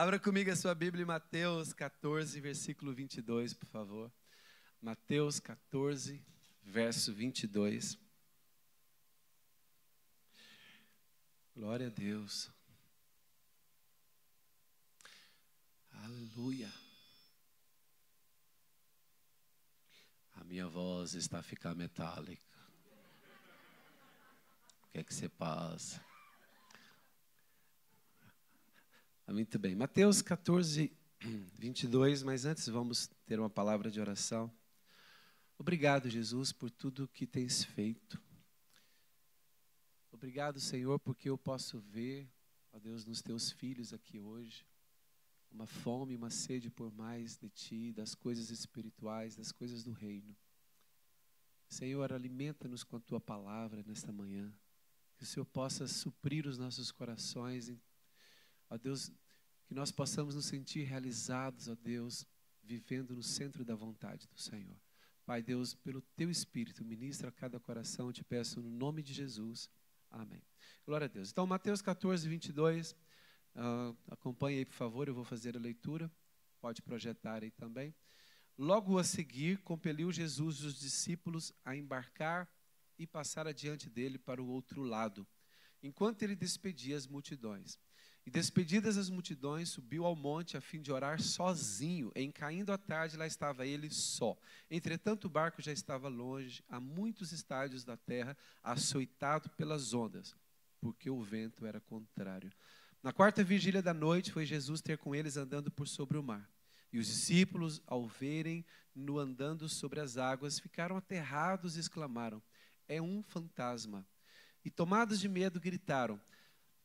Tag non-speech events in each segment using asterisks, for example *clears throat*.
Abra comigo a sua Bíblia em Mateus 14, versículo 22, por favor. Mateus 14, verso 22. Glória a Deus. Aleluia. A minha voz está a ficar metálica. O que é que você passa? Muito bem. Mateus 14, 22, mas antes vamos ter uma palavra de oração. Obrigado, Jesus, por tudo que tens feito. Obrigado, Senhor, porque eu posso ver, ó Deus, nos teus filhos aqui hoje, uma fome, uma sede por mais de ti, das coisas espirituais, das coisas do reino. Senhor, alimenta-nos com a tua palavra nesta manhã. Que o Senhor possa suprir os nossos corações Ó Deus, que nós possamos nos sentir realizados, ó Deus, vivendo no centro da vontade do Senhor. Pai Deus, pelo teu Espírito, ministra a cada coração, te peço no nome de Jesus. Amém. Glória a Deus. Então, Mateus 14, 22. Uh, acompanhe aí, por favor, eu vou fazer a leitura. Pode projetar aí também. Logo a seguir, compeliu Jesus os discípulos a embarcar e passar adiante dele para o outro lado, enquanto ele despedia as multidões. E despedidas as multidões, subiu ao monte a fim de orar sozinho. Em caindo a tarde, lá estava ele só. Entretanto, o barco já estava longe, a muitos estádios da terra, açoitado pelas ondas, porque o vento era contrário. Na quarta vigília da noite, foi Jesus ter com eles andando por sobre o mar. E os discípulos, ao verem-no andando sobre as águas, ficaram aterrados e exclamaram: É um fantasma. E tomados de medo, gritaram: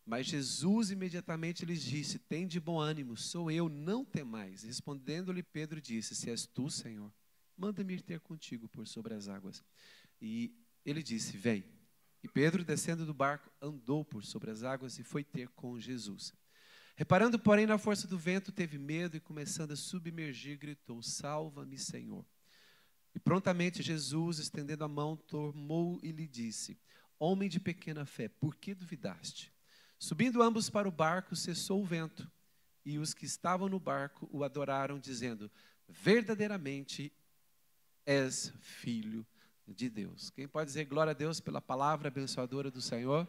mas Jesus imediatamente lhes disse: Tem de bom ânimo, sou eu, não temais. Respondendo-lhe Pedro disse: Se és tu, Senhor, manda-me ir ter contigo por sobre as águas. E ele disse: Vem. E Pedro, descendo do barco, andou por sobre as águas e foi ter com Jesus. Reparando, porém, na força do vento, teve medo e, começando a submergir, gritou: Salva-me, Senhor. E prontamente Jesus, estendendo a mão, tomou e lhe disse: Homem de pequena fé, por que duvidaste? Subindo ambos para o barco, cessou o vento, e os que estavam no barco o adoraram, dizendo: Verdadeiramente és filho de Deus. Quem pode dizer glória a Deus pela palavra abençoadora do Senhor?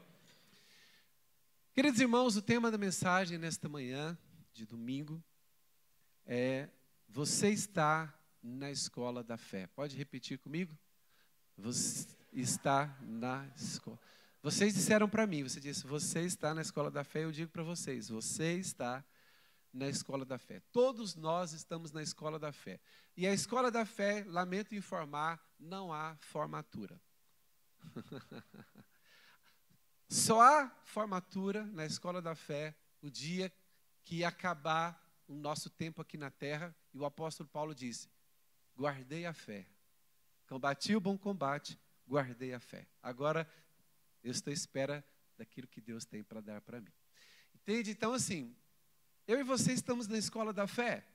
Queridos irmãos, o tema da mensagem nesta manhã de domingo é: Você está na escola da fé. Pode repetir comigo? Você está na escola. Vocês disseram para mim, você disse, você está na escola da fé, eu digo para vocês, você está na escola da fé. Todos nós estamos na escola da fé. E a escola da fé, lamento informar, não há formatura. *laughs* Só há formatura na escola da fé o dia que acabar o nosso tempo aqui na terra. E o apóstolo Paulo disse: guardei a fé. Combati o bom combate, guardei a fé. Agora eu estou à espera daquilo que Deus tem para dar para mim. Entende? Então, assim, eu e você estamos na escola da fé.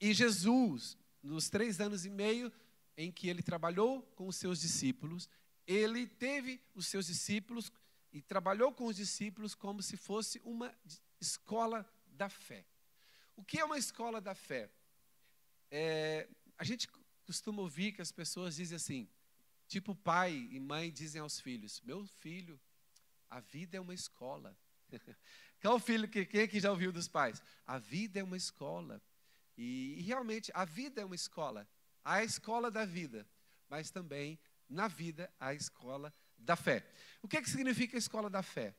E Jesus, nos três anos e meio em que ele trabalhou com os seus discípulos, ele teve os seus discípulos e trabalhou com os discípulos como se fosse uma escola da fé. O que é uma escola da fé? É, a gente costuma ouvir que as pessoas dizem assim: Tipo, pai e mãe dizem aos filhos: Meu filho, a vida é uma escola. *laughs* Qual filho que quem que já ouviu dos pais? A vida é uma escola. E, e realmente a vida é uma escola. Há a escola da vida, mas também na vida há a escola da fé. O que, é que significa a escola da fé?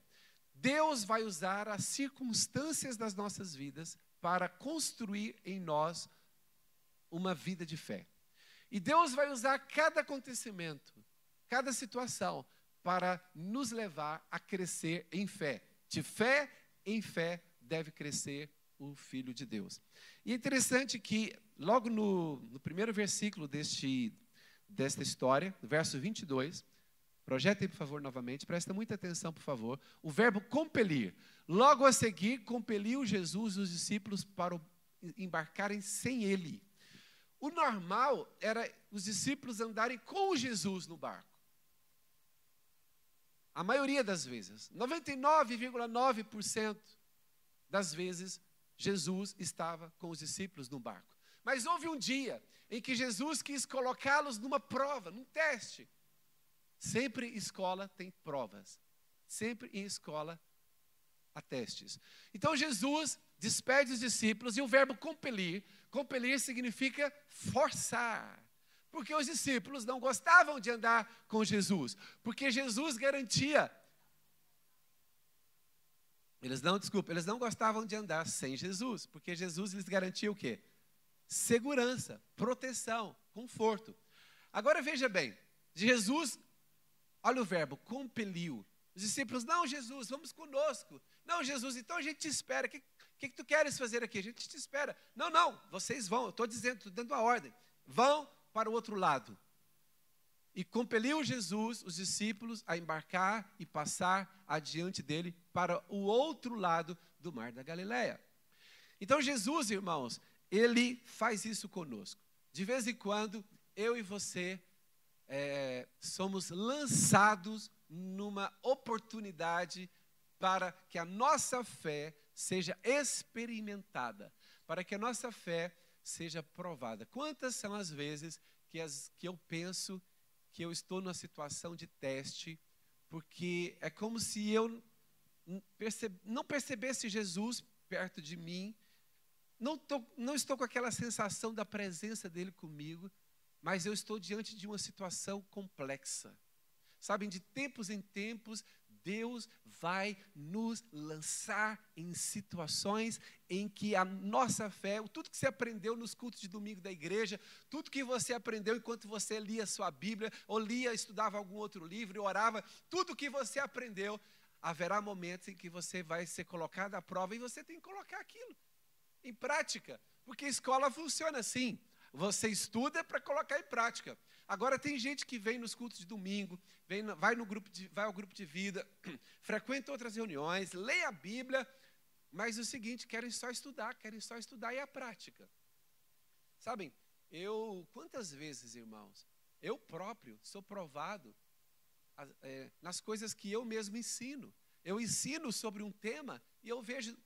Deus vai usar as circunstâncias das nossas vidas para construir em nós uma vida de fé. E Deus vai usar cada acontecimento, cada situação, para nos levar a crescer em fé. De fé em fé deve crescer o Filho de Deus. E é interessante que, logo no, no primeiro versículo deste, desta história, verso 22, projetem, por favor, novamente, presta muita atenção, por favor, o verbo compelir. Logo a seguir, compeliu Jesus os discípulos para embarcarem sem ele. O normal era os discípulos andarem com Jesus no barco. A maioria das vezes, 99,9% das vezes, Jesus estava com os discípulos no barco. Mas houve um dia em que Jesus quis colocá-los numa prova, num teste. Sempre escola tem provas. Sempre em escola há testes. Então Jesus despede os discípulos e o verbo compelir, compelir significa forçar. Porque os discípulos não gostavam de andar com Jesus, porque Jesus garantia eles não, desculpa, eles não gostavam de andar sem Jesus, porque Jesus lhes garantia o quê? Segurança, proteção, conforto. Agora veja bem, Jesus, olha o verbo, compeliu. Os discípulos, não, Jesus, vamos conosco. Não, Jesus, então a gente te espera. O que, que, que tu queres fazer aqui? A gente te espera. Não, não, vocês vão, eu estou dizendo, estou dando a ordem. Vão para o outro lado e compeliu Jesus, os discípulos, a embarcar e passar adiante dele para o outro lado do mar da Galileia. Então Jesus, irmãos, ele faz isso conosco. De vez em quando, eu e você é, somos lançados numa oportunidade para que a nossa fé seja experimentada, para que a nossa fé seja provada. Quantas são as vezes que, as, que eu penso que eu estou numa situação de teste, porque é como se eu não percebesse Jesus perto de mim, não, tô, não estou com aquela sensação da presença dele comigo, mas eu estou diante de uma situação complexa. Sabem, de tempos em tempos, Deus vai nos lançar em situações em que a nossa fé, tudo que você aprendeu nos cultos de domingo da igreja, tudo que você aprendeu enquanto você lia sua Bíblia, ou lia, estudava algum outro livro, orava, tudo que você aprendeu, haverá momentos em que você vai ser colocado à prova e você tem que colocar aquilo em prática, porque a escola funciona assim. Você estuda para colocar em prática. Agora tem gente que vem nos cultos de domingo, vem, vai, no grupo de, vai ao grupo de vida, *clears throat* frequenta outras reuniões, lê a Bíblia, mas o seguinte, querem só estudar, querem só estudar e a prática. Sabem, eu, quantas vezes, irmãos, eu próprio sou provado é, nas coisas que eu mesmo ensino. Eu ensino sobre um tema e eu vejo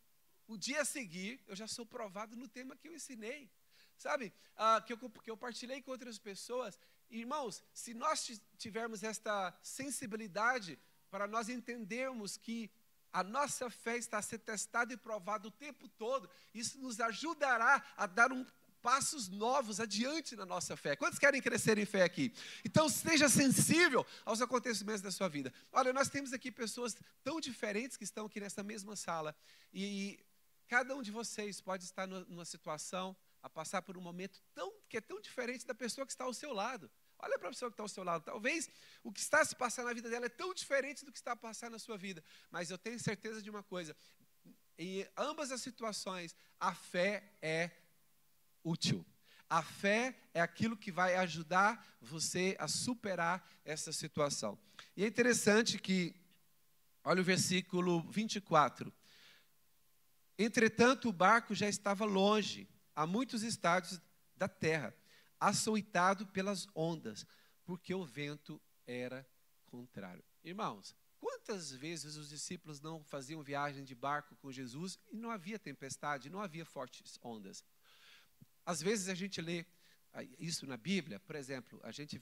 o dia a seguir, eu já sou provado no tema que eu ensinei. Sabe, ah, que, eu, que eu partilhei com outras pessoas, Irmãos, se nós tivermos esta sensibilidade para nós entendermos que a nossa fé está a ser testada e provada o tempo todo, isso nos ajudará a dar um, passos novos adiante na nossa fé. Quantos querem crescer em fé aqui? Então, seja sensível aos acontecimentos da sua vida. Olha, nós temos aqui pessoas tão diferentes que estão aqui nessa mesma sala, e cada um de vocês pode estar numa situação a passar por um momento tão, que é tão diferente da pessoa que está ao seu lado. Olha para a pessoa que está ao seu lado. Talvez o que está se passando na vida dela é tão diferente do que está passando na sua vida. Mas eu tenho certeza de uma coisa: em ambas as situações, a fé é útil. A fé é aquilo que vai ajudar você a superar essa situação. E é interessante que, olha o versículo 24. Entretanto, o barco já estava longe a muitos estádios da terra, açoitado pelas ondas, porque o vento era contrário. Irmãos, quantas vezes os discípulos não faziam viagem de barco com Jesus e não havia tempestade, não havia fortes ondas? Às vezes a gente lê ah, isso na Bíblia, por exemplo, a gente,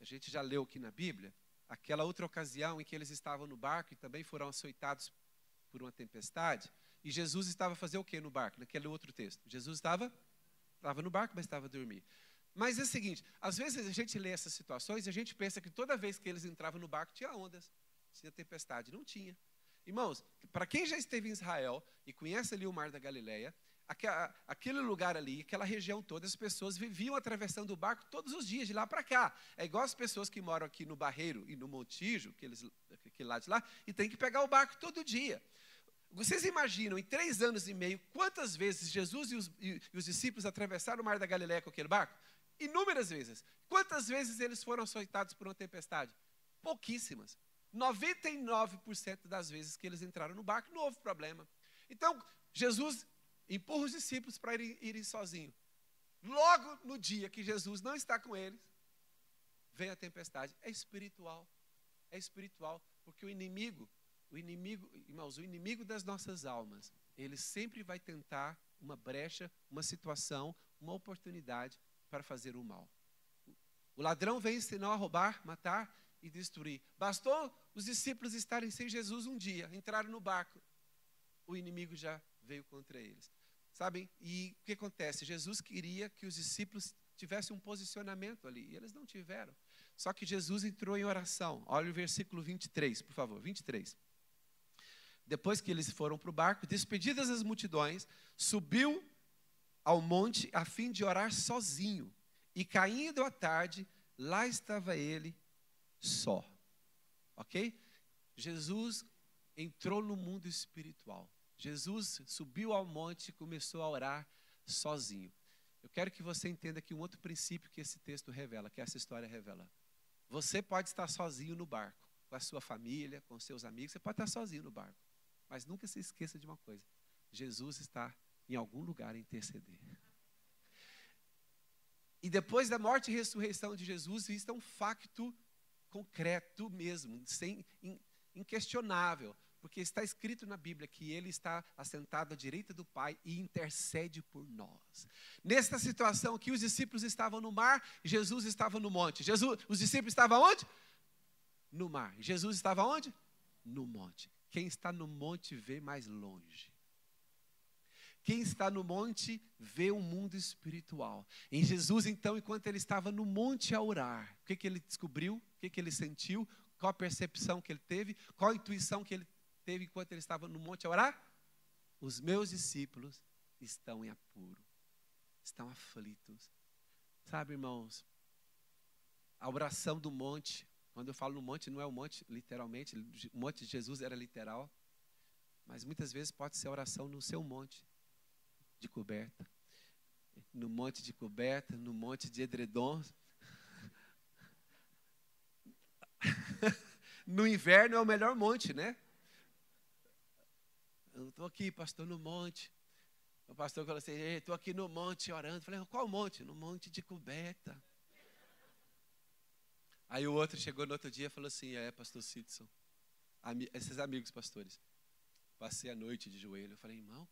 a gente já leu aqui na Bíblia, aquela outra ocasião em que eles estavam no barco e também foram açoitados por uma tempestade. E Jesus estava a fazer o que no barco? Naquele outro texto. Jesus estava, estava no barco, mas estava a dormir. Mas é o seguinte, às vezes a gente lê essas situações e a gente pensa que toda vez que eles entravam no barco tinha ondas, tinha tempestade. Não tinha. Irmãos, para quem já esteve em Israel e conhece ali o Mar da Galileia, aquele lugar ali, aquela região toda, as pessoas viviam atravessando o barco todos os dias, de lá para cá. É igual as pessoas que moram aqui no Barreiro e no Montijo, aquele lado de lá, e tem que pegar o barco todo dia. Vocês imaginam, em três anos e meio, quantas vezes Jesus e os, e, os discípulos atravessaram o mar da Galiléia com aquele barco? Inúmeras vezes. Quantas vezes eles foram açoitados por uma tempestade? Pouquíssimas. 99% das vezes que eles entraram no barco, não houve problema. Então, Jesus empurra os discípulos para irem, irem sozinhos. Logo no dia que Jesus não está com eles, vem a tempestade. É espiritual. É espiritual, porque o inimigo o inimigo, irmãos, o inimigo das nossas almas, ele sempre vai tentar uma brecha, uma situação, uma oportunidade para fazer o mal. O ladrão vem senão a roubar, matar e destruir. Bastou os discípulos estarem sem Jesus um dia, entraram no barco, o inimigo já veio contra eles. Sabem? E o que acontece? Jesus queria que os discípulos tivessem um posicionamento ali, e eles não tiveram. Só que Jesus entrou em oração. Olha o versículo 23, por favor, 23. Depois que eles foram para o barco, despedidas as multidões, subiu ao monte a fim de orar sozinho. E caindo a tarde, lá estava ele só. Ok? Jesus entrou no mundo espiritual. Jesus subiu ao monte e começou a orar sozinho. Eu quero que você entenda aqui um outro princípio que esse texto revela, que essa história revela. Você pode estar sozinho no barco, com a sua família, com seus amigos, você pode estar sozinho no barco. Mas nunca se esqueça de uma coisa: Jesus está em algum lugar a interceder. E depois da morte e ressurreição de Jesus, isso é um facto concreto mesmo, sem, inquestionável, porque está escrito na Bíblia que ele está assentado à direita do Pai e intercede por nós. Nesta situação aqui, os discípulos estavam no mar, Jesus estava no monte. Jesus, os discípulos estavam onde? No mar. Jesus estava onde? No monte. Quem está no monte vê mais longe. Quem está no monte vê o mundo espiritual. Em Jesus, então, enquanto ele estava no monte a orar, o que, que ele descobriu? O que, que ele sentiu? Qual a percepção que ele teve? Qual a intuição que ele teve enquanto ele estava no monte a orar? Os meus discípulos estão em apuro, estão aflitos. Sabe, irmãos, a oração do monte, quando eu falo no monte, não é o monte literalmente, o monte de Jesus era literal, mas muitas vezes pode ser a oração no seu monte de coberta. No monte de coberta, no monte de edredom. *laughs* no inverno é o melhor monte, né? Eu estou aqui, pastor, no monte. O pastor falou assim: estou aqui no monte orando. Eu falei: qual monte? No monte de coberta. Aí o outro chegou no outro dia e falou assim: é, pastor Sidson, esses amigos pastores. Passei a noite de joelho. Eu falei: irmão,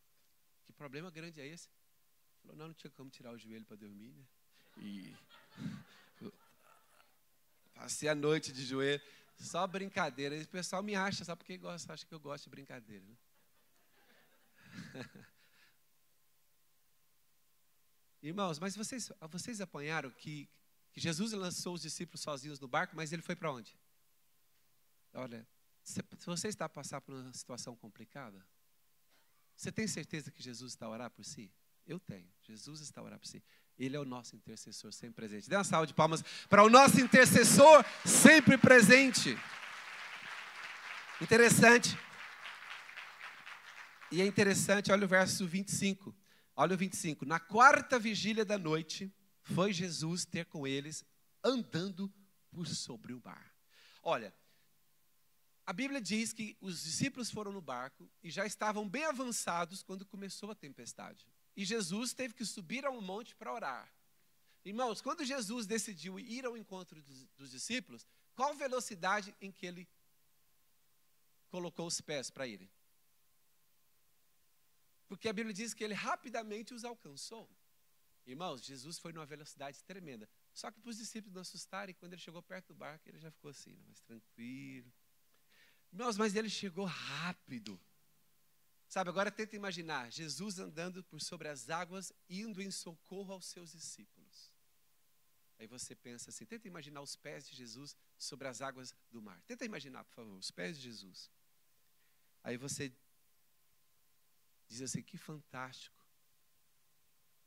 que problema grande é esse? Ele falou: não, não tinha como tirar o joelho para dormir, né? E. *laughs* Passei a noite de joelho. Só brincadeira. O pessoal me acha, sabe porque gosta, acha que eu gosto de brincadeira. Né? *laughs* Irmãos, mas vocês, vocês apanharam que, que Jesus lançou os discípulos sozinhos no barco, mas ele foi para onde? Olha, se, você está a passar por uma situação complicada, você tem certeza que Jesus está a orar por si? Eu tenho. Jesus está a orar por si. Ele é o nosso intercessor sempre presente. Dê uma salva de palmas para o nosso intercessor sempre presente. Interessante. E é interessante, olha o verso 25. Olha o 25. Na quarta vigília da noite, foi Jesus ter com eles, andando por sobre o mar. Olha, a Bíblia diz que os discípulos foram no barco e já estavam bem avançados quando começou a tempestade. E Jesus teve que subir a um monte para orar. Irmãos, quando Jesus decidiu ir ao encontro dos, dos discípulos, qual velocidade em que ele colocou os pés para irem? Porque a Bíblia diz que ele rapidamente os alcançou. Irmãos, Jesus foi numa velocidade tremenda. Só que para os discípulos não assustarem, quando ele chegou perto do barco, ele já ficou assim, né, mais tranquilo. Irmãos, mas ele chegou rápido. Sabe, agora tenta imaginar Jesus andando por sobre as águas, indo em socorro aos seus discípulos. Aí você pensa assim, tenta imaginar os pés de Jesus sobre as águas do mar. Tenta imaginar, por favor, os pés de Jesus. Aí você diz assim, que fantástico.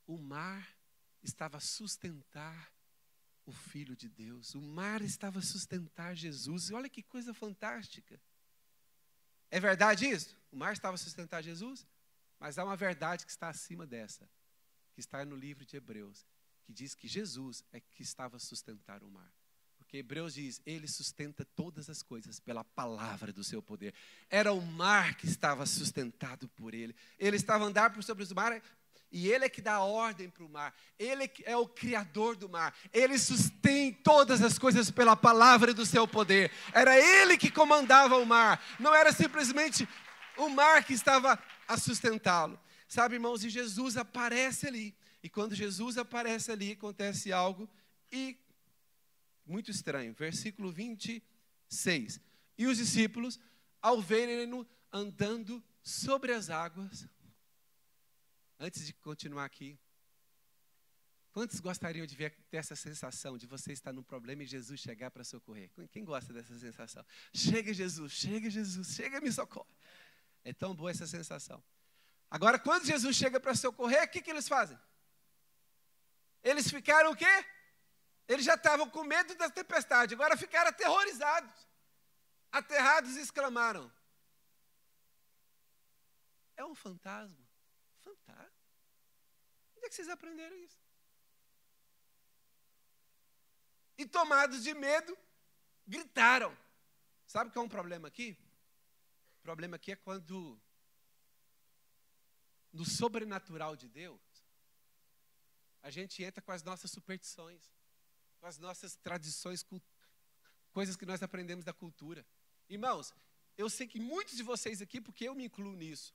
O mar estava a sustentar o Filho de Deus. O mar estava a sustentar Jesus. E olha que coisa fantástica. É verdade isso? O mar estava a sustentar Jesus? Mas há uma verdade que está acima dessa, que está no livro de Hebreus, que diz que Jesus é que estava a sustentar o mar. Porque Hebreus diz, ele sustenta todas as coisas pela palavra do seu poder. Era o mar que estava sustentado por ele. Ele estava andar por sobre os mares e Ele é que dá ordem para o mar. Ele é o criador do mar. Ele sustém todas as coisas pela palavra do seu poder. Era Ele que comandava o mar. Não era simplesmente o mar que estava a sustentá-lo. Sabe, irmãos, e Jesus aparece ali. E quando Jesus aparece ali, acontece algo e muito estranho. Versículo 26. E os discípulos, ao verem-no andando sobre as águas, antes de continuar aqui, quantos gostariam de ver, ter essa sensação de você estar num problema e Jesus chegar para socorrer? Quem gosta dessa sensação? Chega Jesus, chega Jesus, chega me socorre. É tão boa essa sensação. Agora, quando Jesus chega para socorrer, o que, que eles fazem? Eles ficaram o quê? Eles já estavam com medo da tempestade, agora ficaram aterrorizados. Aterrados e exclamaram: É um fantasma. Fantasma? Onde é que vocês aprenderam isso? E tomados de medo, gritaram. Sabe o que é um problema aqui? O problema aqui é quando no sobrenatural de Deus, a gente entra com as nossas superstições, com as nossas tradições, coisas que nós aprendemos da cultura. Irmãos, eu sei que muitos de vocês aqui, porque eu me incluo nisso,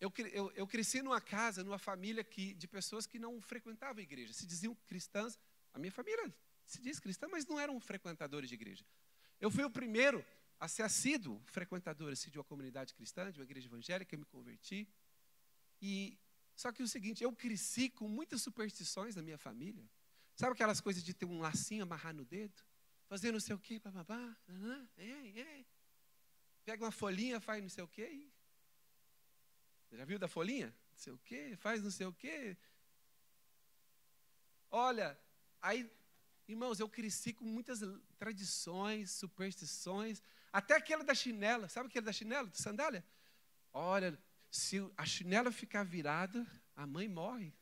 eu, eu, eu cresci numa casa, numa família que, de pessoas que não frequentavam a igreja, se diziam cristãs. A minha família se diz cristã, mas não eram frequentadores de igreja. Eu fui o primeiro a ser assíduo frequentador assim, de uma comunidade cristã, de uma igreja evangélica, eu me converti. E só que o seguinte, eu cresci com muitas superstições na minha família. Sabe aquelas coisas de ter um lacinho amarrar no dedo? Fazer não sei o quê, bababá, é, é. Pega uma folhinha, faz não sei o quê. E... Já viu da folhinha? Não sei o quê, faz não sei o quê. Olha, aí, irmãos, eu cresci com muitas tradições, superstições, até aquela da chinela. Sabe aquela da chinela, de sandália? Olha, se a chinela ficar virada, a mãe morre.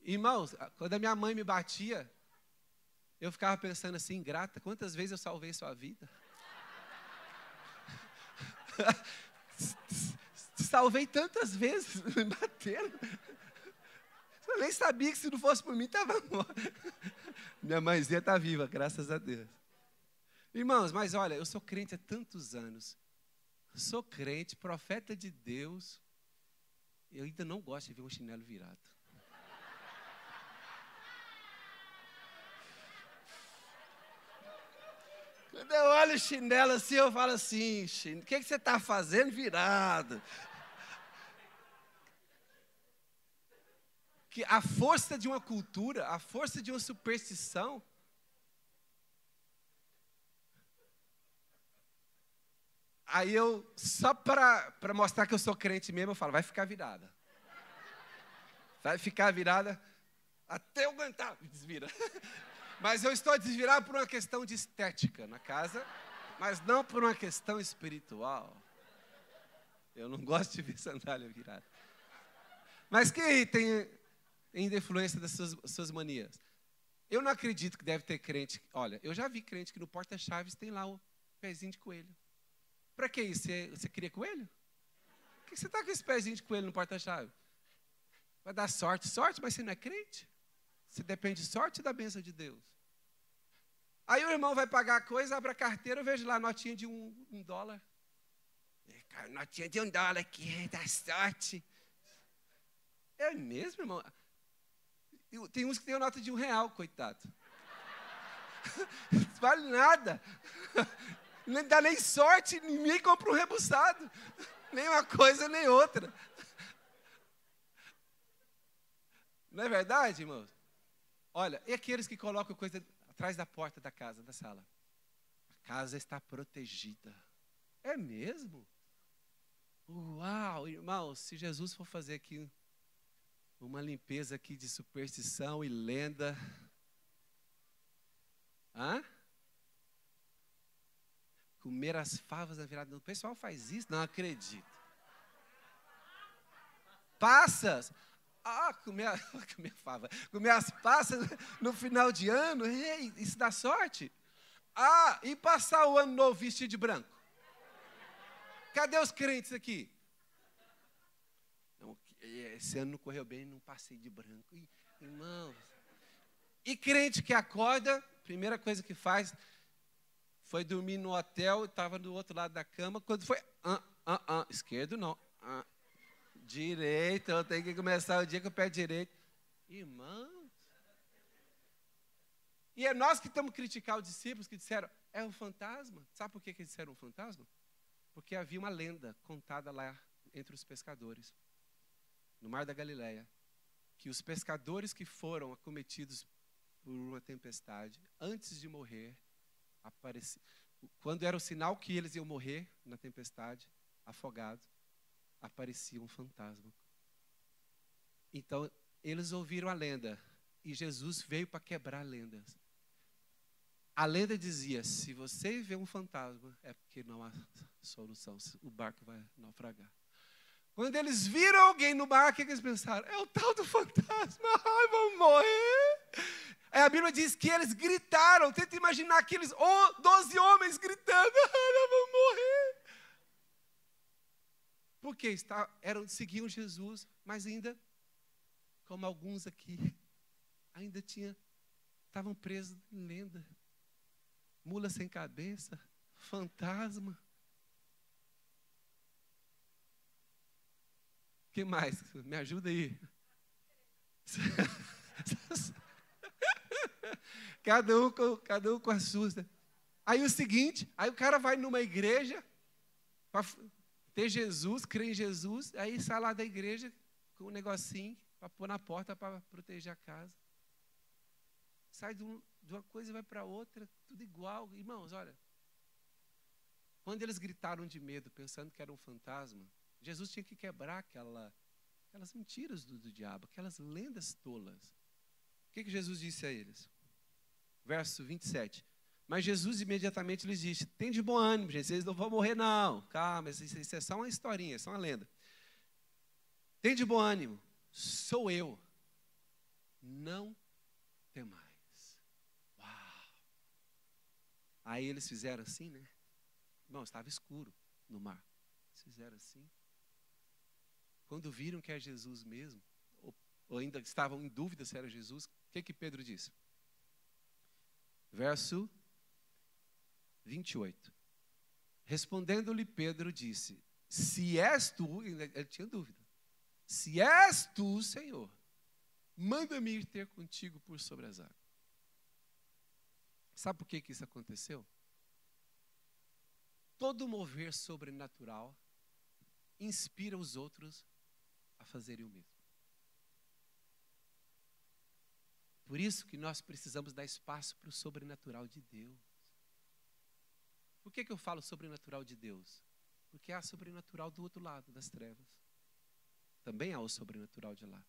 Irmãos, quando a minha mãe me batia, eu ficava pensando assim, grata, quantas vezes eu salvei sua vida? *laughs* salvei tantas vezes, *laughs* me bateram. Eu nem sabia que se não fosse por mim, estava morto. Minha mãezinha está viva, graças a Deus. Irmãos, mas olha, eu sou crente há tantos anos sou crente, profeta de Deus, eu ainda não gosto de ver um chinelo virado. Quando eu olho o chinelo assim, eu falo assim, o que, que você está fazendo virado? Que a força de uma cultura, a força de uma superstição, Aí eu, só para mostrar que eu sou crente mesmo, eu falo, vai ficar virada. Vai ficar virada até eu aguentar, desvira. *laughs* Mas eu estou desvirado por uma questão de estética na casa, mas não por uma questão espiritual. Eu não gosto de ver *laughs* sandália virada. Mas quem tem ainda influência das suas, manias? Eu não acredito que deve ter crente. Olha, eu já vi crente que no porta-chaves tem lá o pezinho de coelho. Para que isso? Você, você queria coelho? Por que você está com esse pezinho de coelho no porta-chave? Vai dar sorte, sorte, mas você não é crente? Você depende de sorte da bênção de Deus. Aí o irmão vai pagar a coisa, abre a carteira, eu vejo lá a notinha de um, um dólar. É, notinha de um dólar aqui, *laughs* dá sorte. É mesmo, irmão? Tem uns que tem nota de um real, coitado. Não *laughs* vale nada *laughs* não dá nem sorte, ninguém compra um rebuçado. *laughs* Nem uma coisa, nem outra. Não é verdade, irmãos? Olha, e aqueles que colocam coisa atrás da porta da casa, da sala? A casa está protegida. É mesmo? Uau, irmãos, se Jesus for fazer aqui uma limpeza aqui de superstição e lenda. Hã? Comer as favas na virada. O pessoal faz isso? Não acredito. Passas. Ah, comer, *laughs* comer fava. Comer as passas no final de ano. Ei, isso dá sorte. Ah, e passar o ano novo vestido de branco. Cadê os crentes aqui? Esse ano não correu bem, não passei de branco. Irmãos. E crente que acorda, primeira coisa que faz, foi dormir no hotel, estava do outro lado da cama. Quando foi, ah, ah, ah. Esquerdo não. Ah. Direito, eu tenho que começar o dia com o pé direito. Irmãos. E é nós que estamos criticar os discípulos que disseram, é um fantasma. Sabe por que, que disseram um fantasma? Porque havia uma lenda contada lá entre os pescadores, no Mar da Galileia, que os pescadores que foram acometidos por uma tempestade, antes de morrer, apareci... quando era o sinal que eles iam morrer na tempestade, afogados, aparecia um fantasma. Então, eles ouviram a lenda e Jesus veio para quebrar lendas. A lenda dizia: se você vê um fantasma, é porque não há solução, o barco vai naufragar. Quando eles viram alguém no barco, o que eles pensaram? É o tal do fantasma, *laughs* ai, vamos morrer. Aí a Bíblia diz que eles gritaram, tenta imaginar aqueles doze homens gritando, *laughs* ai, vamos morrer. Porque eram, seguiam Jesus, mas ainda, como alguns aqui, ainda tinha, estavam presos em lenda mula sem cabeça, fantasma. Que mais? Me ajuda aí. *laughs* cada, um com, cada um com a sua. Aí o seguinte, aí o cara vai numa igreja para ter Jesus, crer em Jesus, aí sai lá da igreja com um negocinho para pôr na porta para proteger a casa. Sai de um, de uma coisa vai para outra, tudo igual. Irmãos, olha. Quando eles gritaram de medo, pensando que era um fantasma, Jesus tinha que quebrar aquela, aquelas mentiras do, do diabo, aquelas lendas tolas. O que, que Jesus disse a eles? Verso 27. Mas Jesus imediatamente lhes disse: Tem de bom ânimo, gente, vocês não vão morrer, não. Calma, isso, isso é só uma historinha, é só uma lenda. Tem de bom ânimo, sou eu. Não temais. Aí eles fizeram assim, né? Não, estava escuro no mar. Eles fizeram assim. Quando viram que é Jesus mesmo, ou, ainda estavam em dúvida se era Jesus, o que, que Pedro disse? Verso 28. Respondendo-lhe Pedro disse: Se és tu, ele tinha dúvida. Se és tu, Senhor, manda-me ir ter contigo por sobre as águas. Sabe por que, que isso aconteceu? Todo mover sobrenatural inspira os outros a fazerem o mesmo. Por isso que nós precisamos dar espaço para o sobrenatural de Deus. Por que, que eu falo sobrenatural de Deus? Porque há sobrenatural do outro lado das trevas. Também há o sobrenatural de lá.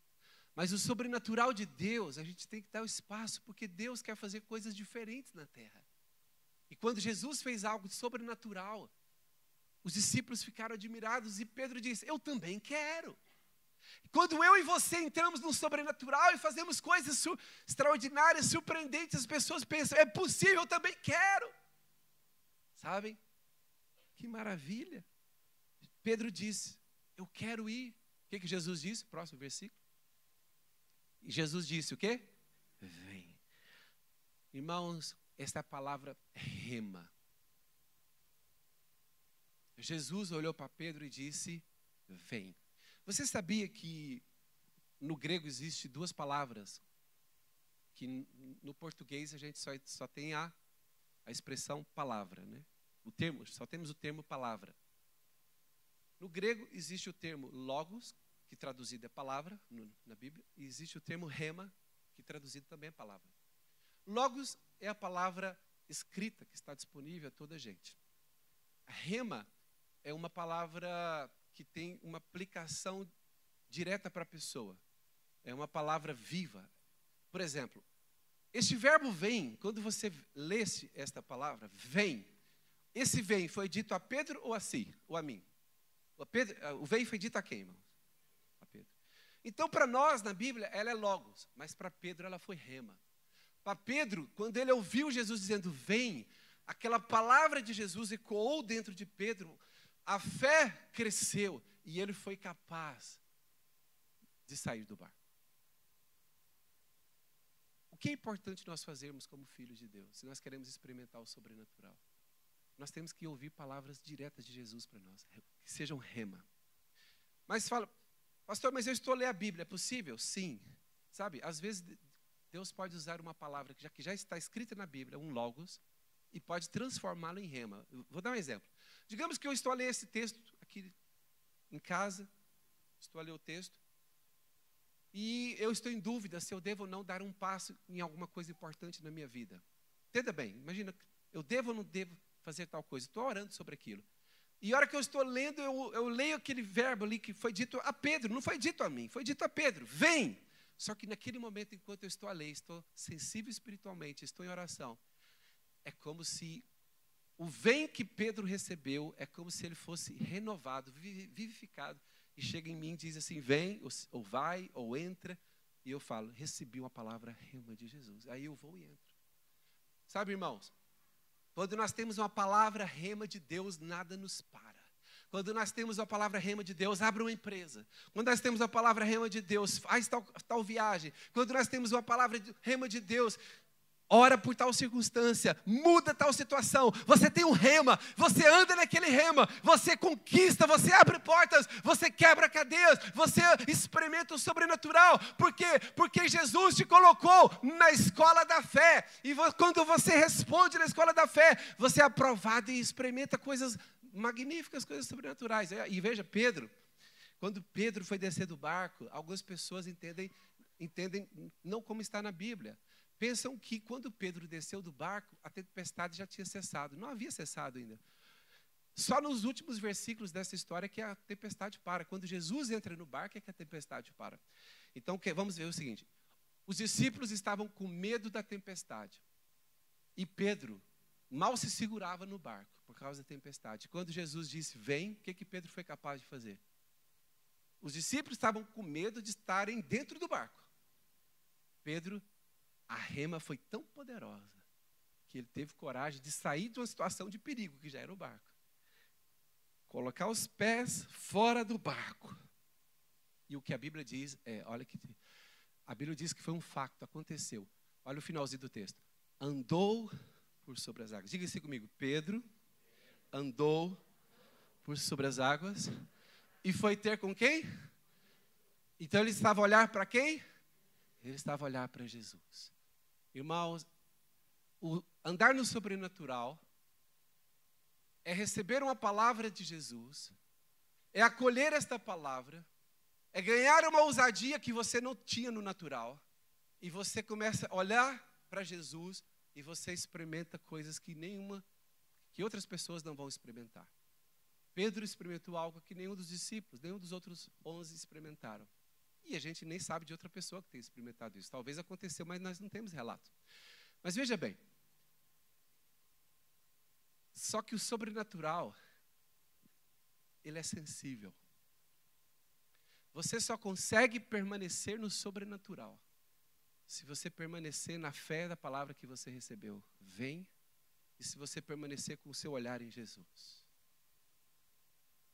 Mas o sobrenatural de Deus, a gente tem que dar o espaço, porque Deus quer fazer coisas diferentes na terra. E quando Jesus fez algo sobrenatural, os discípulos ficaram admirados e Pedro disse: Eu também quero. Quando eu e você entramos no sobrenatural e fazemos coisas su extraordinárias, surpreendentes, as pessoas pensam: É possível, eu também quero. Sabem? Que maravilha. Pedro disse: Eu quero ir. O que, que Jesus disse? Próximo versículo. E Jesus disse o quê? Vem. Irmãos, esta palavra rema. Jesus olhou para Pedro e disse: Vem. Você sabia que no grego existe duas palavras que no português a gente só, só tem a, a expressão palavra, né? O termo, só temos o termo palavra. No grego existe o termo logos, que traduzido é palavra no, na Bíblia, e existe o termo rema, que traduzido também é palavra. Logos é a palavra escrita que está disponível a toda a gente. A rema é uma palavra que tem uma aplicação direta para a pessoa. É uma palavra viva. Por exemplo, este verbo vem, quando você lesse esta palavra, vem. Esse vem foi dito a Pedro ou a si, ou a mim? O, Pedro, o vem foi dito a quem, irmão? Então, para nós, na Bíblia, ela é logos, mas para Pedro ela foi rema. Para Pedro, quando ele ouviu Jesus dizendo, vem, aquela palavra de Jesus ecoou dentro de Pedro, a fé cresceu e ele foi capaz de sair do barco. O que é importante nós fazermos como filhos de Deus, se nós queremos experimentar o sobrenatural? nós temos que ouvir palavras diretas de Jesus para nós, que sejam rema. Mas fala, pastor, mas eu estou a ler a Bíblia, é possível? Sim. Sabe, às vezes Deus pode usar uma palavra que já, que já está escrita na Bíblia, um logos, e pode transformá-lo em rema. Eu vou dar um exemplo. Digamos que eu estou a ler esse texto aqui em casa, estou a ler o texto, e eu estou em dúvida se eu devo ou não dar um passo em alguma coisa importante na minha vida. Entenda bem, imagina, eu devo ou não devo fazer tal coisa. Estou orando sobre aquilo. E a hora que eu estou lendo, eu, eu leio aquele verbo ali que foi dito a Pedro, não foi dito a mim, foi dito a Pedro: vem. Só que naquele momento, enquanto eu estou a ler, estou sensível espiritualmente, estou em oração, é como se o vem que Pedro recebeu é como se ele fosse renovado, vivificado, e chega em mim e diz assim: vem, ou vai, ou entra, e eu falo: recebi uma palavra rema de Jesus. Aí eu vou e entro. Sabe, irmãos, quando nós temos uma palavra rema de Deus, nada nos para. Quando nós temos a palavra rema de Deus, abre uma empresa. Quando nós temos a palavra rema de Deus, faz tal, tal viagem. Quando nós temos uma palavra rema de Deus, ora por tal circunstância, muda tal situação. Você tem um rema, você anda naquele rema, você conquista, você abre portas, você quebra cadeias, você experimenta o sobrenatural. Por quê? Porque Jesus te colocou na escola da fé. E quando você responde na escola da fé, você é aprovado e experimenta coisas magníficas, coisas sobrenaturais. E veja, Pedro, quando Pedro foi descer do barco, algumas pessoas entendem, entendem não como está na Bíblia pensam que quando Pedro desceu do barco, a tempestade já tinha cessado. Não havia cessado ainda. Só nos últimos versículos dessa história que a tempestade para. Quando Jesus entra no barco é que a tempestade para. Então, vamos ver o seguinte: os discípulos estavam com medo da tempestade. E Pedro mal se segurava no barco por causa da tempestade. Quando Jesus disse, vem, o que, que Pedro foi capaz de fazer? Os discípulos estavam com medo de estarem dentro do barco. Pedro a rema foi tão poderosa que ele teve coragem de sair de uma situação de perigo, que já era o barco. Colocar os pés fora do barco. E o que a Bíblia diz é, olha que a Bíblia diz que foi um facto, aconteceu. Olha o finalzinho do texto. Andou por sobre as águas. Diga assim comigo, Pedro andou por sobre as águas e foi ter com quem? Então ele estava a olhar para quem? Ele estava a olhar para Jesus. Irmãos, o andar no sobrenatural é receber uma palavra de Jesus, é acolher esta palavra, é ganhar uma ousadia que você não tinha no natural, e você começa a olhar para Jesus e você experimenta coisas que nenhuma, que outras pessoas não vão experimentar. Pedro experimentou algo que nenhum dos discípulos, nenhum dos outros onze experimentaram. E a gente nem sabe de outra pessoa que tenha experimentado isso. Talvez aconteceu, mas nós não temos relato. Mas veja bem. Só que o sobrenatural, ele é sensível. Você só consegue permanecer no sobrenatural se você permanecer na fé da palavra que você recebeu. Vem e se você permanecer com o seu olhar em Jesus.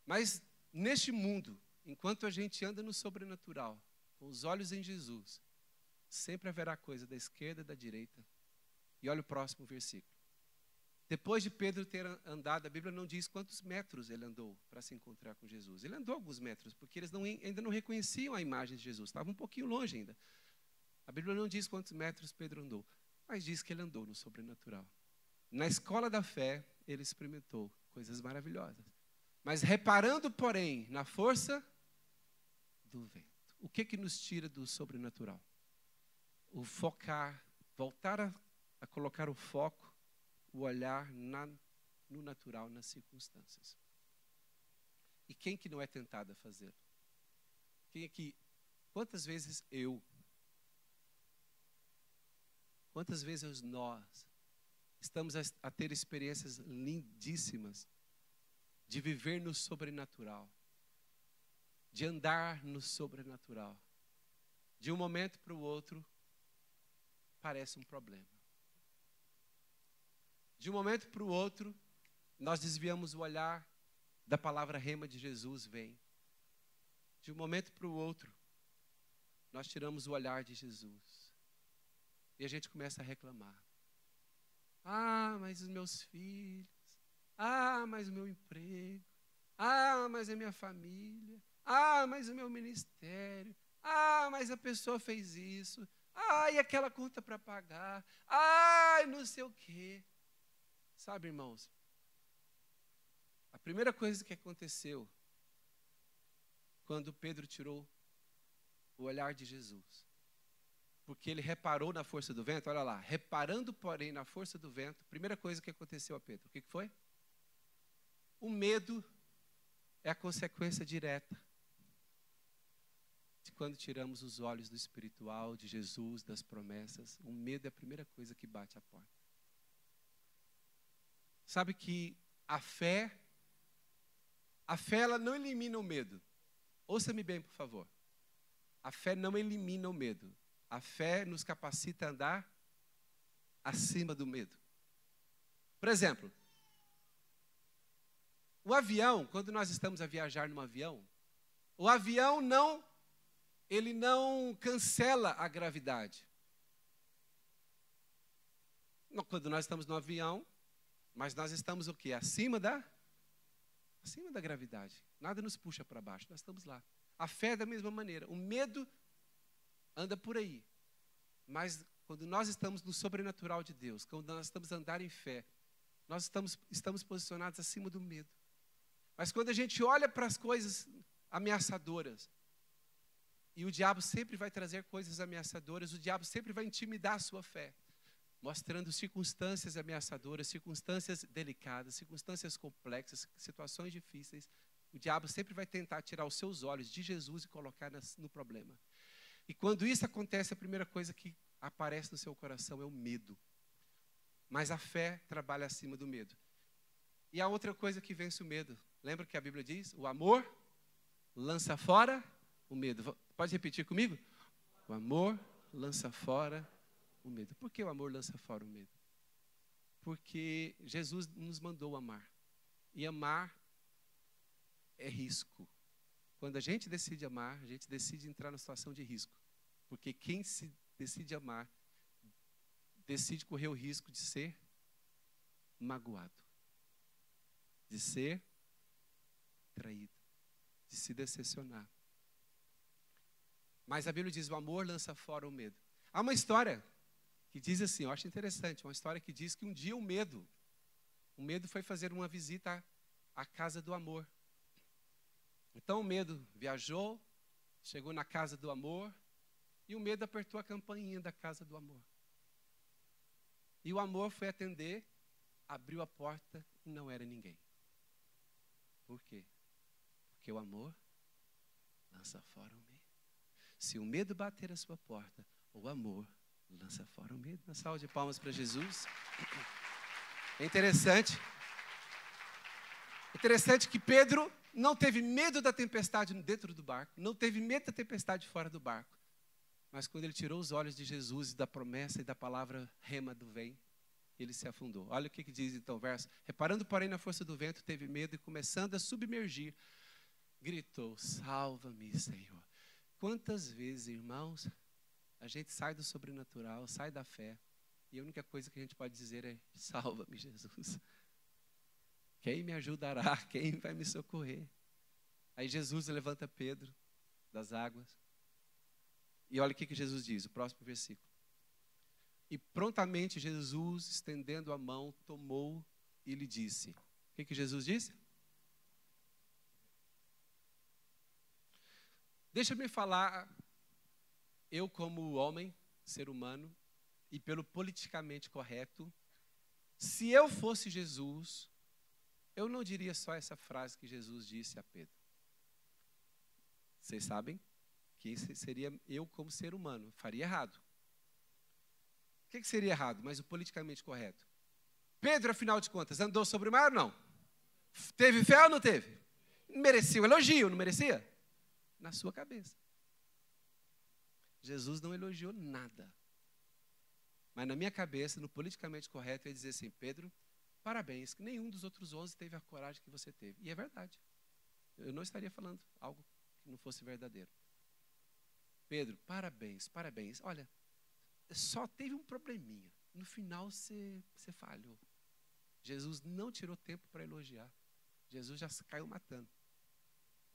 Mas neste mundo, enquanto a gente anda no sobrenatural, com os olhos em Jesus, sempre haverá coisa da esquerda e da direita. E olha o próximo versículo. Depois de Pedro ter andado, a Bíblia não diz quantos metros ele andou para se encontrar com Jesus. Ele andou alguns metros, porque eles não, ainda não reconheciam a imagem de Jesus, estava um pouquinho longe ainda. A Bíblia não diz quantos metros Pedro andou, mas diz que ele andou no sobrenatural. Na escola da fé, ele experimentou coisas maravilhosas. Mas reparando, porém, na força do vento. O que que nos tira do sobrenatural? O focar, voltar a, a colocar o foco, o olhar na, no natural, nas circunstâncias. E quem que não é tentado a fazer? Quem é que, quantas vezes eu, quantas vezes nós estamos a, a ter experiências lindíssimas de viver no sobrenatural, de andar no sobrenatural. De um momento para o outro, parece um problema. De um momento para o outro, nós desviamos o olhar da palavra rema de Jesus, vem. De um momento para o outro, nós tiramos o olhar de Jesus. E a gente começa a reclamar. Ah, mas os meus filhos, Ah, mas o meu emprego. Ah, mas a minha família. Ah, mas o meu ministério. Ah, mas a pessoa fez isso. Ah, e aquela conta para pagar. Ah, não sei o quê. Sabe, irmãos? A primeira coisa que aconteceu quando Pedro tirou o olhar de Jesus, porque ele reparou na força do vento, olha lá, reparando, porém, na força do vento, primeira coisa que aconteceu a Pedro, o que foi? O medo é a consequência direta quando tiramos os olhos do espiritual, de Jesus, das promessas. O medo é a primeira coisa que bate a porta. Sabe que a fé, a fé ela não elimina o medo. Ouça-me bem, por favor. A fé não elimina o medo. A fé nos capacita a andar acima do medo. Por exemplo, o avião, quando nós estamos a viajar num avião, o avião não ele não cancela a gravidade. Quando nós estamos no avião, mas nós estamos o quê? Acima da acima da gravidade. Nada nos puxa para baixo, nós estamos lá. A fé é da mesma maneira. O medo anda por aí. Mas quando nós estamos no sobrenatural de Deus, quando nós estamos a andar em fé, nós estamos, estamos posicionados acima do medo. Mas quando a gente olha para as coisas ameaçadoras, e o diabo sempre vai trazer coisas ameaçadoras, o diabo sempre vai intimidar a sua fé, mostrando circunstâncias ameaçadoras, circunstâncias delicadas, circunstâncias complexas, situações difíceis. O diabo sempre vai tentar tirar os seus olhos de Jesus e colocar no problema. E quando isso acontece, a primeira coisa que aparece no seu coração é o medo. Mas a fé trabalha acima do medo. E a outra coisa que vence o medo, lembra que a Bíblia diz? O amor lança fora o medo. Pode repetir comigo? O amor lança fora o medo. Por que o amor lança fora o medo? Porque Jesus nos mandou amar. E amar é risco. Quando a gente decide amar, a gente decide entrar na situação de risco. Porque quem se decide amar, decide correr o risco de ser magoado, de ser traído, de se decepcionar. Mas a Bíblia diz: o amor lança fora o medo. Há uma história que diz assim, eu acho interessante, uma história que diz que um dia o medo, o medo foi fazer uma visita à, casa do amor. Então o medo viajou, chegou na casa do amor, e o medo apertou a campainha da casa do amor. E o amor foi atender, abriu a porta e não era ninguém. Por quê? Porque o amor lança fora o medo. Se o medo bater a sua porta, o amor lança fora o medo. Uma salva de palmas para Jesus. É interessante. Interessante que Pedro não teve medo da tempestade dentro do barco, não teve medo da tempestade fora do barco. Mas quando ele tirou os olhos de Jesus e da promessa e da palavra rema do vem, ele se afundou. Olha o que, que diz então o verso. Reparando, porém, na força do vento, teve medo e começando a submergir, gritou: Salva-me, Senhor. Quantas vezes, irmãos, a gente sai do sobrenatural, sai da fé, e a única coisa que a gente pode dizer é: salva-me, Jesus. Quem me ajudará? Quem vai me socorrer? Aí Jesus levanta Pedro das águas. E olha o que, que Jesus diz, o próximo versículo. E prontamente Jesus, estendendo a mão, tomou e lhe disse: O que, que Jesus disse? Deixa-me falar, eu como homem, ser humano, e pelo politicamente correto, se eu fosse Jesus, eu não diria só essa frase que Jesus disse a Pedro. Vocês sabem que seria eu como ser humano, faria errado. O que, que seria errado, mas o politicamente correto? Pedro, afinal de contas, andou sobre o mar ou não? Teve fé ou não teve? Merecia um elogio, não merecia? Na sua cabeça. Jesus não elogiou nada. Mas na minha cabeça, no politicamente correto, ia dizer assim: Pedro, parabéns, que nenhum dos outros onze teve a coragem que você teve. E é verdade. Eu não estaria falando algo que não fosse verdadeiro. Pedro, parabéns, parabéns. Olha, só teve um probleminha. No final você, você falhou. Jesus não tirou tempo para elogiar. Jesus já caiu matando.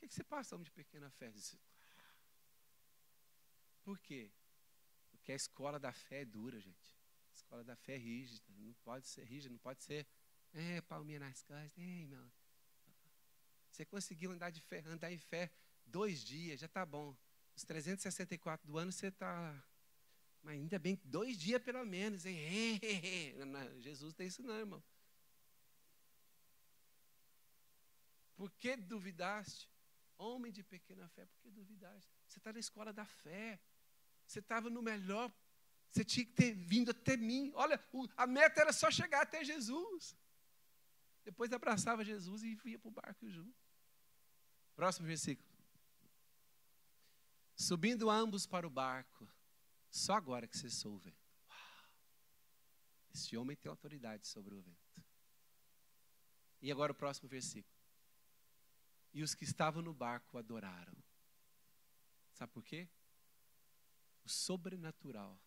Que, que você passa, de pequena fé? Por quê? Porque a escola da fé é dura, gente. A escola da fé é rígida. Não pode ser rígida, não pode ser. É, palminha nas costas. É, irmão. Você conseguiu andar, de fé, andar em fé dois dias, já está bom. Os 364 do ano você está. Mas ainda bem, dois dias pelo menos, hein? *laughs* Jesus tem isso não, irmão. Por que duvidaste? Homem de pequena fé, por que duvidaste? Você está na escola da fé. Você estava no melhor. Você tinha que ter vindo até mim. Olha, a meta era só chegar até Jesus. Depois abraçava Jesus e ia para o barco junto. Próximo versículo. Subindo ambos para o barco, só agora que cessou o vento. Uau. Esse homem tem autoridade sobre o vento. E agora o próximo versículo. E os que estavam no barco adoraram. Sabe por quê? O sobrenatural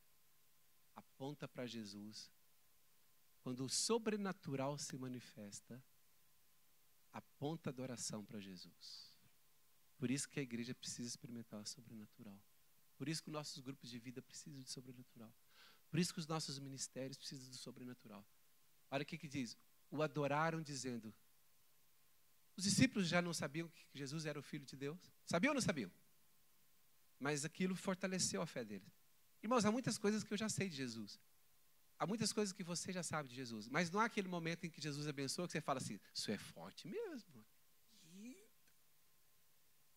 aponta para Jesus. Quando o sobrenatural se manifesta, aponta adoração para Jesus. Por isso que a igreja precisa experimentar o sobrenatural. Por isso que os nossos grupos de vida precisam de sobrenatural. Por isso que os nossos ministérios precisam do sobrenatural. Olha o que, que diz. O adoraram dizendo. Os discípulos já não sabiam que Jesus era o Filho de Deus? Sabiam ou não sabiam? Mas aquilo fortaleceu a fé deles. Irmãos, há muitas coisas que eu já sei de Jesus. Há muitas coisas que você já sabe de Jesus. Mas não há aquele momento em que Jesus abençoa que você fala assim: Isso é forte mesmo.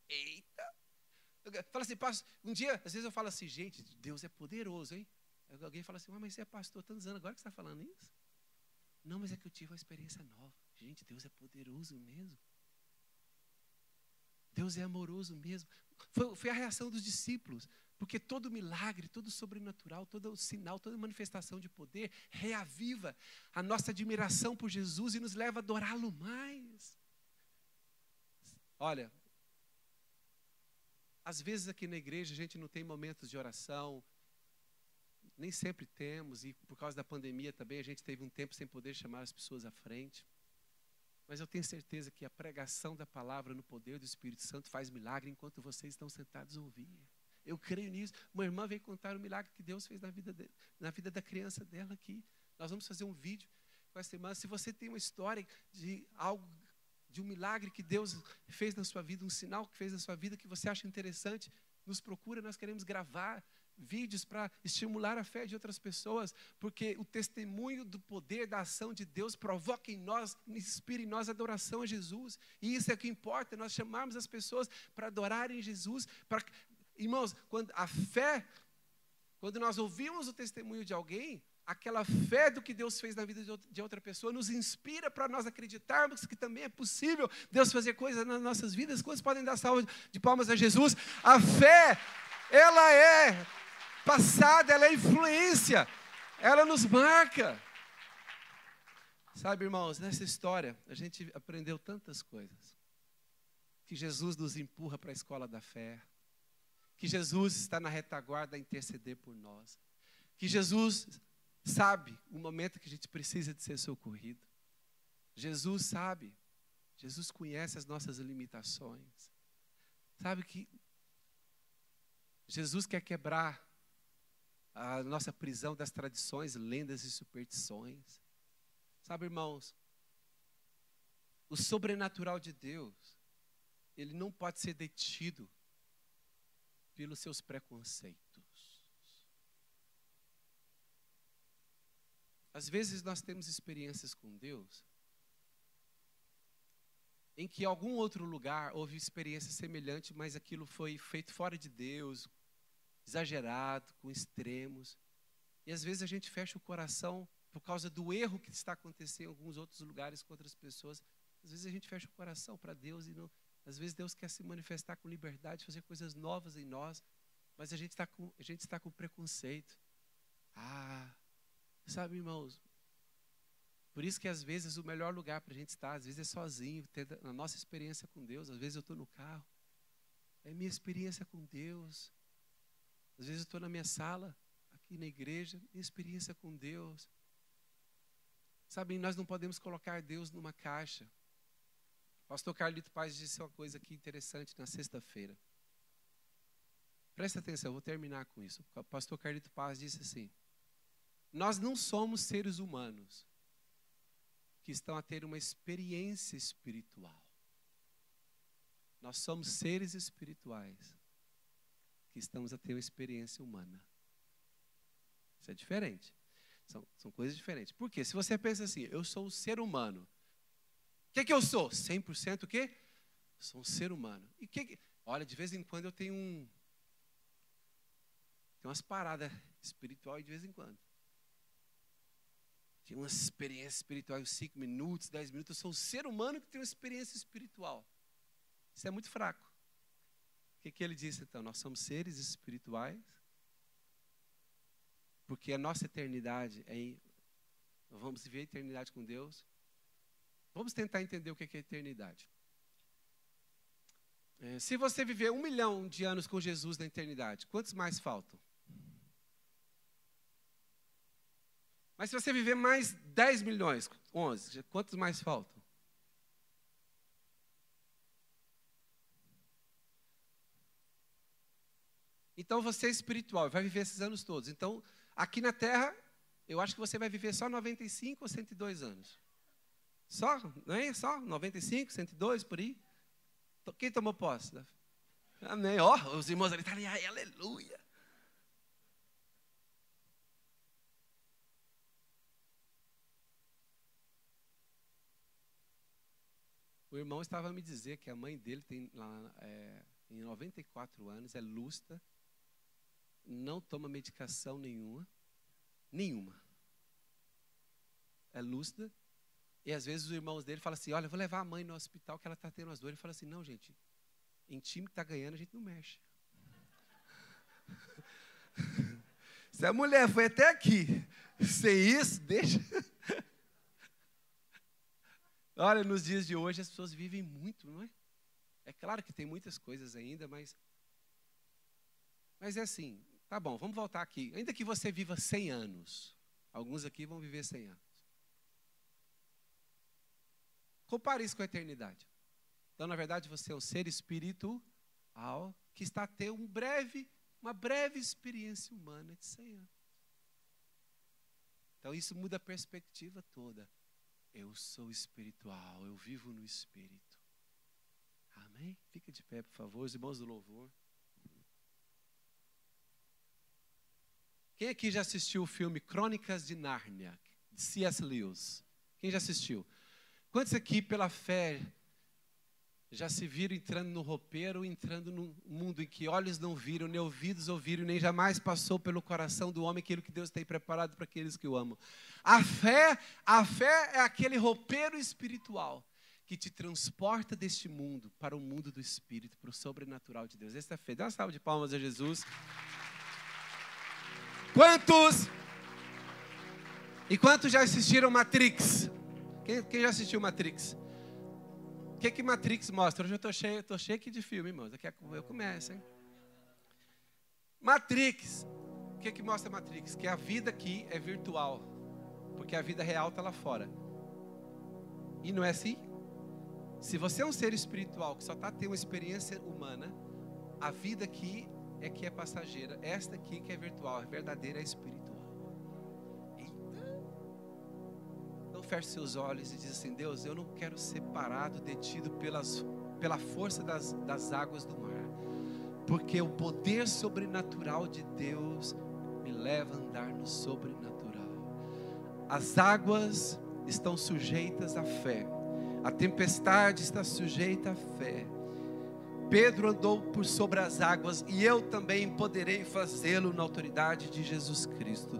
Eita! Fala assim, pastor, um dia, às vezes eu falo assim, gente, Deus é poderoso, hein? Alguém fala assim, mas você é pastor tantos anos, agora que você está falando isso? Não, mas é que eu tive uma experiência nova. Gente, Deus é poderoso mesmo. Deus é amoroso mesmo. Foi, foi, a reação dos discípulos, porque todo milagre, todo sobrenatural, todo sinal, toda manifestação de poder reaviva a nossa admiração por Jesus e nos leva a adorá-lo mais. Olha, às vezes aqui na igreja a gente não tem momentos de oração, nem sempre temos, e por causa da pandemia também a gente teve um tempo sem poder chamar as pessoas à frente. Mas eu tenho certeza que a pregação da palavra no poder do Espírito Santo faz milagre enquanto vocês estão sentados a ouvir. Eu creio nisso. Uma irmã veio contar o milagre que Deus fez na vida, de, na vida da criança dela aqui. Nós vamos fazer um vídeo com essa irmã. Se você tem uma história de algo de um milagre que Deus fez na sua vida, um sinal que fez na sua vida que você acha interessante, nos procura, nós queremos gravar vídeos para estimular a fé de outras pessoas, porque o testemunho do poder da ação de Deus provoca em nós, inspira em nós adoração a Jesus. E isso é o que importa, nós chamarmos as pessoas para adorarem Jesus, irmãos, quando a fé, quando nós ouvimos o testemunho de alguém, aquela fé do que Deus fez na vida de outra pessoa nos inspira para nós acreditarmos que também é possível Deus fazer coisas nas nossas vidas. Quantos podem dar salva de palmas a Jesus? A fé, ela é passada, ela é influência, ela nos marca. Sabe, irmãos, nessa história a gente aprendeu tantas coisas. Que Jesus nos empurra para a escola da fé. Que Jesus está na retaguarda a interceder por nós. Que Jesus sabe o momento que a gente precisa de ser socorrido. Jesus sabe, Jesus conhece as nossas limitações. Sabe que Jesus quer quebrar a nossa prisão das tradições, lendas e superstições. Sabe, irmãos, o sobrenatural de Deus, ele não pode ser detido pelos seus preconceitos. Às vezes nós temos experiências com Deus em que em algum outro lugar houve experiência semelhante, mas aquilo foi feito fora de Deus, exagerado, com extremos. E às vezes a gente fecha o coração por causa do erro que está acontecendo em alguns outros lugares com outras pessoas. Às vezes a gente fecha o coração para Deus e não. Às vezes Deus quer se manifestar com liberdade, fazer coisas novas em nós, mas a gente está com, a gente está com preconceito. Ah, Sabe, irmãos? Por isso que às vezes o melhor lugar para a gente estar, às vezes é sozinho, ter a nossa experiência com Deus. Às vezes eu estou no carro, é minha experiência com Deus. Às vezes estou na minha sala, aqui na igreja, minha experiência com Deus. Sabe, nós não podemos colocar Deus numa caixa. Pastor Carlito Paz disse uma coisa aqui interessante na sexta-feira. Presta atenção, eu vou terminar com isso. Pastor Carlito Paz disse assim: Nós não somos seres humanos que estão a ter uma experiência espiritual. Nós somos seres espirituais que estamos a ter uma experiência humana. Isso é diferente. São, são coisas diferentes. Por quê? Se você pensa assim, eu sou um ser humano. O que, é que eu sou? 100% o quê? Sou um ser humano. E que, que Olha, de vez em quando eu tenho um. Tem umas paradas espirituais de vez em quando. Tem uma experiência espiritual, 5 minutos, 10 minutos. Eu sou um ser humano que tem uma experiência espiritual. Isso é muito fraco. Que, que ele disse então? Nós somos seres espirituais, porque a nossa eternidade é em, vamos viver a eternidade com Deus. Vamos tentar entender o que é eternidade. É, se você viver um milhão de anos com Jesus na eternidade, quantos mais faltam? Mas se você viver mais 10 milhões, 11, quantos mais faltam? Então você é espiritual, vai viver esses anos todos. Então, aqui na Terra, eu acho que você vai viver só 95 ou 102 anos. Só, não é? Só 95, 102 por aí. Quem tomou posse? Amém. Ó, oh, os irmãos ali estão ali, aleluia. O irmão estava a me dizer que a mãe dele tem lá é, em 94 anos, é lustra, não toma medicação nenhuma, nenhuma. É lúcida. E às vezes os irmãos dele falam assim: Olha, vou levar a mãe no hospital que ela está tendo as dores. Ele fala assim: Não, gente, em time que está ganhando, a gente não mexe. *laughs* Se a mulher foi até aqui, sem isso, deixa. *laughs* Olha, nos dias de hoje as pessoas vivem muito, não é? É claro que tem muitas coisas ainda, mas. Mas é assim, tá bom, vamos voltar aqui. Ainda que você viva 100 anos, alguns aqui vão viver 100 anos. Compare isso com a eternidade. Então, na verdade, você é um ser espiritual que está a ter um breve, uma breve experiência humana de 100 anos. Então, isso muda a perspectiva toda. Eu sou espiritual, eu vivo no espírito. Amém? Fica de pé, por favor, os irmãos do louvor. Quem aqui já assistiu o filme Crônicas de Nárnia, de C.S. Lewis? Quem já assistiu? Quantos aqui, pela fé, já se viram entrando no roupeiro, entrando num mundo em que olhos não viram, nem ouvidos ouviram, nem jamais passou pelo coração do homem aquilo que Deus tem preparado para aqueles que o amam. A fé, a fé é aquele roupeiro espiritual que te transporta deste mundo para o mundo do espírito, para o sobrenatural de Deus. Essa é a fé. Dá uma salva de palmas a Jesus. Quantos? E quantos já assistiram Matrix? Quem, quem já assistiu Matrix? O que que Matrix mostra? Hoje eu estou cheio, tô cheio aqui de filme, irmãos. Daqui a pouco eu começo, hein? Matrix. O que que mostra Matrix? Que a vida aqui é virtual. Porque a vida real está lá fora. E não é assim? Se você é um ser espiritual que só está tendo uma experiência humana, a vida aqui é que é passageira. Esta aqui que é virtual, a verdadeira é espiritual. feche seus olhos e diz assim: Deus, eu não quero ser parado, detido pelas, pela força das, das águas do mar, porque o poder sobrenatural de Deus me leva a andar no sobrenatural. As águas estão sujeitas à fé, a tempestade está sujeita à fé. Pedro andou por sobre as águas e eu também poderei fazê-lo na autoridade de Jesus Cristo.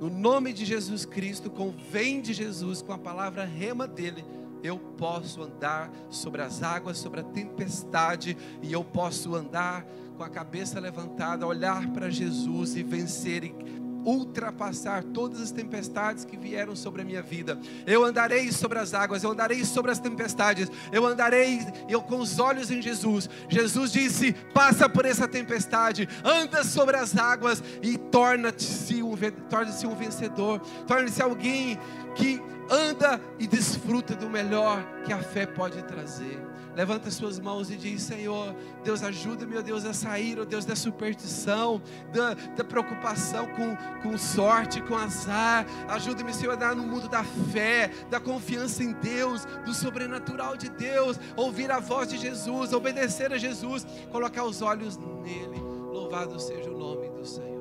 No nome de Jesus Cristo, com vem de Jesus, com a palavra rema dele, eu posso andar sobre as águas, sobre a tempestade, e eu posso andar com a cabeça levantada, olhar para Jesus e vencer e ultrapassar todas as tempestades que vieram sobre a minha vida. Eu andarei sobre as águas, eu andarei sobre as tempestades, eu andarei eu com os olhos em Jesus. Jesus disse: "Passa por essa tempestade, anda sobre as águas e torna-se um, torna um vencedor, torna-se alguém que anda e desfruta do melhor que a fé pode trazer. Levanta suas mãos e diz: Senhor, Deus, ajuda, meu Deus, a sair, oh Deus, da superstição, da, da preocupação com, com sorte, com azar. Ajuda-me, Senhor, a dar no mundo da fé, da confiança em Deus, do sobrenatural de Deus, ouvir a voz de Jesus, obedecer a Jesus, colocar os olhos nele. Louvado seja o nome do Senhor.